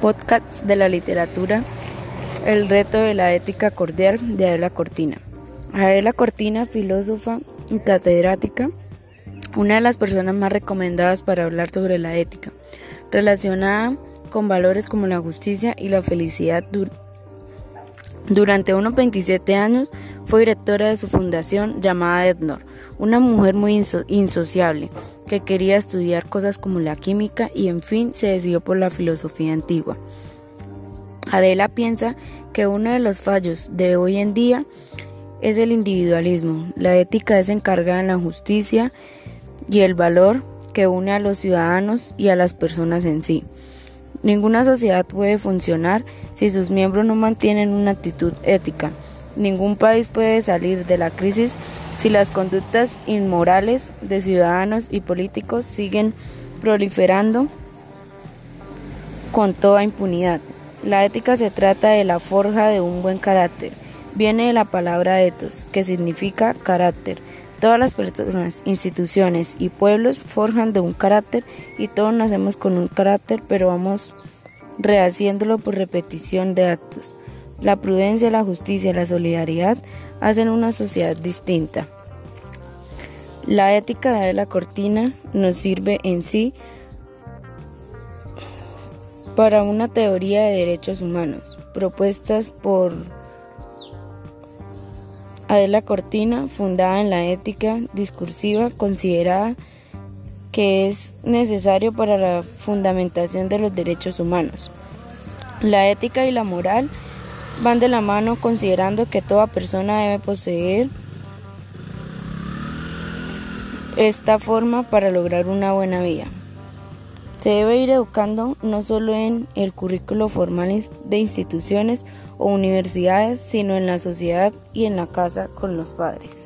Podcast de la literatura El reto de la ética cordial de Adela Cortina. Adela Cortina, filósofa y catedrática, una de las personas más recomendadas para hablar sobre la ética, relacionada con valores como la justicia y la felicidad. Durante unos 27 años fue directora de su fundación llamada Ednor, una mujer muy insociable que quería estudiar cosas como la química y en fin se decidió por la filosofía antigua. Adela piensa que uno de los fallos de hoy en día es el individualismo. La ética es encargada en la justicia y el valor que une a los ciudadanos y a las personas en sí. Ninguna sociedad puede funcionar si sus miembros no mantienen una actitud ética. Ningún país puede salir de la crisis si las conductas inmorales de ciudadanos y políticos siguen proliferando con toda impunidad. La ética se trata de la forja de un buen carácter. Viene de la palabra ethos, que significa carácter. Todas las personas, instituciones y pueblos forjan de un carácter y todos nacemos con un carácter, pero vamos rehaciéndolo por repetición de actos. La prudencia, la justicia y la solidaridad hacen una sociedad distinta. La ética de la cortina nos sirve en sí para una teoría de derechos humanos propuestas por Adela Cortina, fundada en la ética discursiva, considerada que es necesario para la fundamentación de los derechos humanos. La ética y la moral van de la mano considerando que toda persona debe poseer esta forma para lograr una buena vida. Se debe ir educando no solo en el currículo formal de instituciones o universidades, sino en la sociedad y en la casa con los padres.